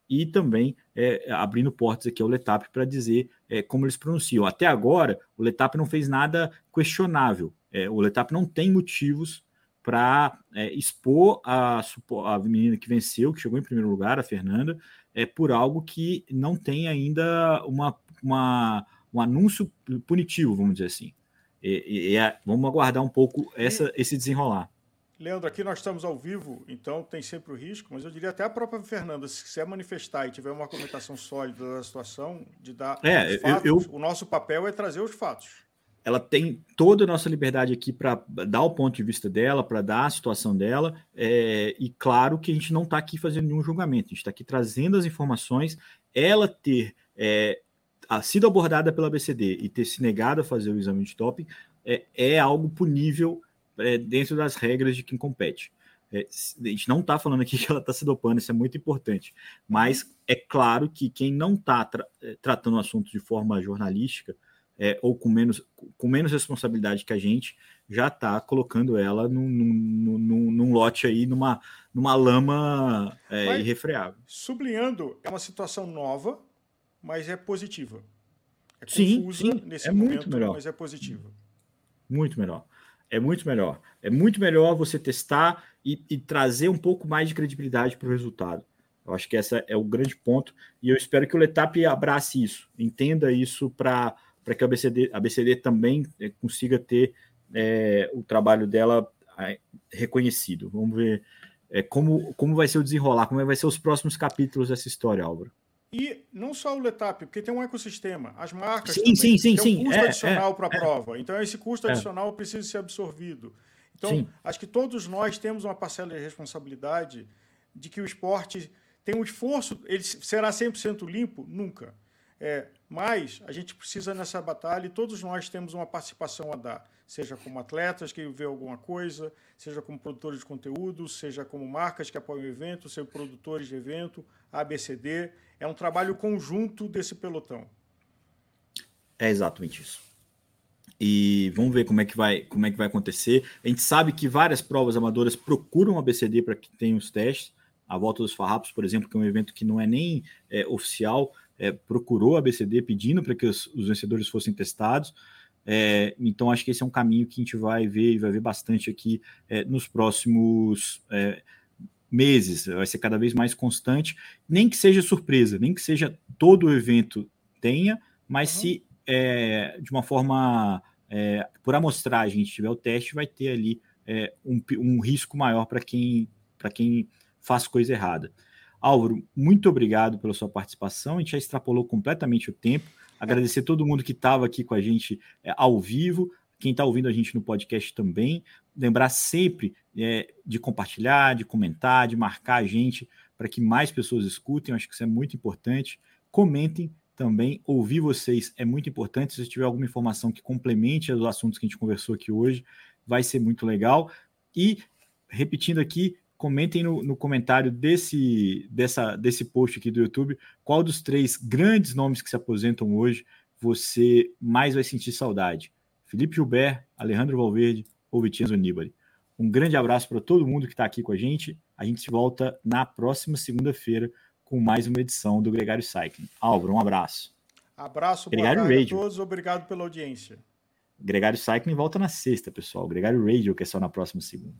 e também é, abrindo portas aqui ao Letap para dizer é, como eles pronunciam. Até agora, o Letap não fez nada questionável. É, o Letap não tem motivos para é, expor a, a menina que venceu, que chegou em primeiro lugar, a Fernanda, é, por algo que não tem ainda uma, uma um anúncio punitivo, vamos dizer assim. E, e é, vamos aguardar um pouco essa, esse desenrolar. Leandro, aqui nós estamos ao vivo, então tem sempre o risco, mas eu diria até a própria Fernanda, se quiser manifestar e tiver uma argumentação sólida da situação, de dar é, os fatos, eu, eu, o nosso papel é trazer os fatos. Ela tem toda a nossa liberdade aqui para dar o ponto de vista dela, para dar a situação dela, é, e claro que a gente não está aqui fazendo nenhum julgamento, a gente está aqui trazendo as informações, ela ter é, sido abordada pela BCD e ter se negado a fazer o exame de doping é, é algo punível é, dentro das regras de quem compete. É, a gente não está falando aqui [laughs] que ela está se dopando, isso é muito importante, mas é claro que quem não está tra é, tratando o assunto de forma jornalística é, ou com menos, com menos responsabilidade que a gente já está colocando ela num, num, num, num, lote aí, numa, numa lama é, irrefreável. Sublinhando, é uma situação nova, mas é positiva. É sim, sim, nesse é momento, muito melhor. mas é positiva. Muito melhor. É muito melhor. É muito melhor você testar e, e trazer um pouco mais de credibilidade para o resultado. Eu acho que esse é o grande ponto. E eu espero que o Letap abrace isso, entenda isso para que a BCD, a BCD também é, consiga ter é, o trabalho dela é, reconhecido. Vamos ver é, como, como vai ser o desenrolar, como vai ser os próximos capítulos dessa história, Álvaro. E não só o Letap, porque tem um ecossistema, as marcas sim, também, sim, sim, tem um custo é, adicional é, para a é, prova. Então, esse custo é. adicional precisa ser absorvido. Então, sim. acho que todos nós temos uma parcela de responsabilidade de que o esporte tem um esforço, ele será 100% limpo? Nunca. É, mas a gente precisa nessa batalha e todos nós temos uma participação a dar, seja como atletas que vê alguma coisa, seja como produtores de conteúdo, seja como marcas que apoiam o evento, seja produtores de evento, ABCD. É um trabalho conjunto desse pelotão. É exatamente isso. E vamos ver como é que vai, como é que vai acontecer. A gente sabe que várias provas amadoras procuram ABCD para que tenham os testes. A volta dos farrapos, por exemplo, que é um evento que não é nem é, oficial, é, procurou a BCD pedindo para que os, os, vencedores fossem testados. É, então, acho que esse é um caminho que a gente vai ver e vai ver bastante aqui é, nos próximos. É, meses, vai ser cada vez mais constante, nem que seja surpresa, nem que seja todo o evento tenha, mas uhum. se é, de uma forma é, por amostragem tiver o teste, vai ter ali é, um, um risco maior para quem, quem faz coisa errada. Álvaro, muito obrigado pela sua participação. A gente já extrapolou completamente o tempo. Agradecer todo mundo que estava aqui com a gente é, ao vivo, quem está ouvindo a gente no podcast também. Lembrar sempre é, de compartilhar, de comentar, de marcar a gente para que mais pessoas escutem. Eu acho que isso é muito importante. Comentem também. Ouvir vocês é muito importante. Se tiver alguma informação que complemente os assuntos que a gente conversou aqui hoje, vai ser muito legal. E, repetindo aqui, comentem no, no, comentário desse, dessa, desse post aqui do YouTube qual dos três grandes nomes que se aposentam hoje você mais vai sentir saudade. Felipe Gilbert, Alejandro Valverde ou Vitinho Nibali. Um grande abraço para todo mundo que está aqui com a gente. A gente se volta na próxima segunda-feira com mais uma edição do Gregário Cycling. Álvaro, um abraço. Abraço, Gregário boa tarde a todos. Obrigado pela audiência. Gregário Cycling volta na sexta, pessoal. Gregário Radio, que é só na próxima segunda.